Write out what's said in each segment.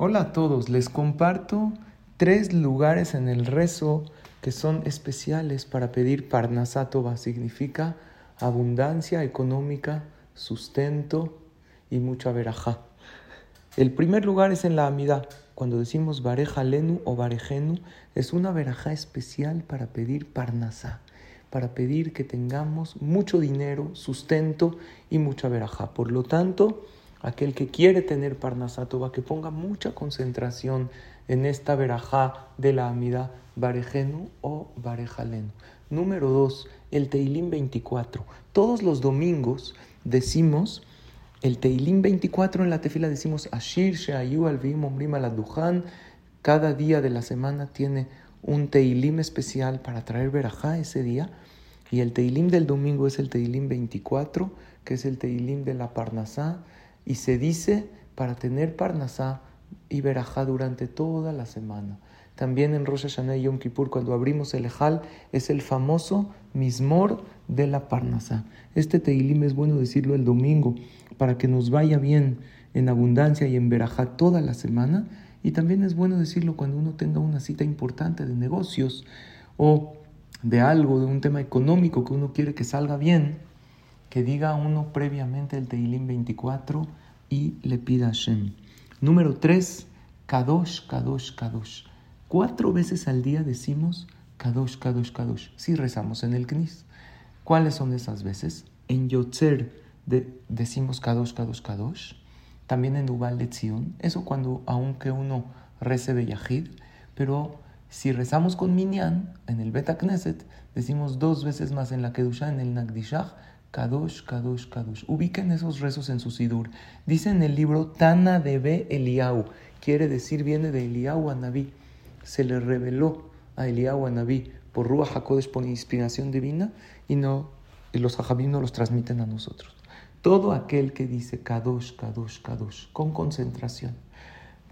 Hola a todos, les comparto tres lugares en el rezo que son especiales para pedir Parnasatova. Significa abundancia económica, sustento y mucha verajá. El primer lugar es en la Amidad. Cuando decimos Bareja Lenu o Barejenu, es una verajá especial para pedir Parnasá, para pedir que tengamos mucho dinero, sustento y mucha verajá. Por lo tanto, aquel que quiere tener Parnasatova, que ponga mucha concentración en esta verajá de la amida Barejenu o Barejalenu. Número dos, el Teilim 24. Todos los domingos decimos el Teilim 24 en la tefila decimos Ashir Sheayu Alvim Omrim Aladujan. Cada día de la semana tiene un Teilim especial para traer verajá ese día. Y el Teilim del domingo es el Teilim 24, que es el Teilim de la Parnasá y se dice para tener Parnasá y Berajá durante toda la semana. También en Rosh Hashanah y Yom Kippur, cuando abrimos el Ejal, es el famoso Mismor de la Parnasá. Este Teilim es bueno decirlo el domingo para que nos vaya bien en abundancia y en Berajá toda la semana. Y también es bueno decirlo cuando uno tenga una cita importante de negocios o de algo, de un tema económico que uno quiere que salga bien que diga uno previamente el Teilim 24 y le pida a Hashem. Número 3, Kadosh, Kadosh, Kadosh. Cuatro veces al día decimos Kadosh, Kadosh, Kadosh. Si rezamos en el Knis. ¿Cuáles son esas veces? En Yotzer decimos Kadosh, Kadosh, Kadosh. También en Ubal Letzion. Eso cuando, aunque uno rece de Yahid. Pero si rezamos con Minyan, en el Beta Knesset, decimos dos veces más en la Kedusha, en el Nagdishach, Kadosh, Kadosh, Kadosh. Ubiquen esos rezos en su sidur. Dice en el libro Tana de Eliau. Quiere decir, viene de Eliau a Naví. Se le reveló a Eliau a Naví por Ruach HaKodesh, por inspiración divina, y no y los hajabim no los transmiten a nosotros. Todo aquel que dice Kadosh, Kadosh, Kadosh, con concentración,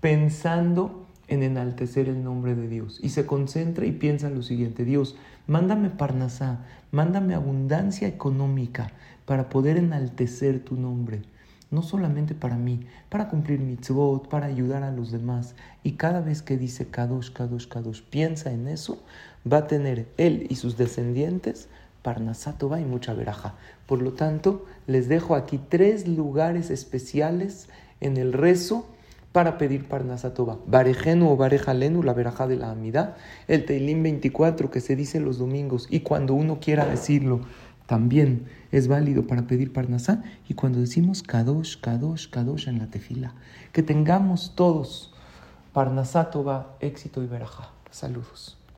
pensando en enaltecer el nombre de Dios. Y se concentra y piensa en lo siguiente, Dios, mándame parnasá, mándame abundancia económica para poder enaltecer tu nombre. No solamente para mí, para cumplir mitzvot, para ayudar a los demás. Y cada vez que dice Kadosh, Kadosh, Kadosh, piensa en eso, va a tener él y sus descendientes Parnasatova y mucha veraja. Por lo tanto, les dejo aquí tres lugares especiales en el rezo para pedir Parnasatova. Barejenu o Barejalenu, la verajá de la Amidad, el Teilim 24 que se dice los domingos y cuando uno quiera decirlo también es válido para pedir Parnasá y cuando decimos Kadosh, Kadosh, Kadosh en la tefila. Que tengamos todos Parnasatova, éxito y verajá. Saludos.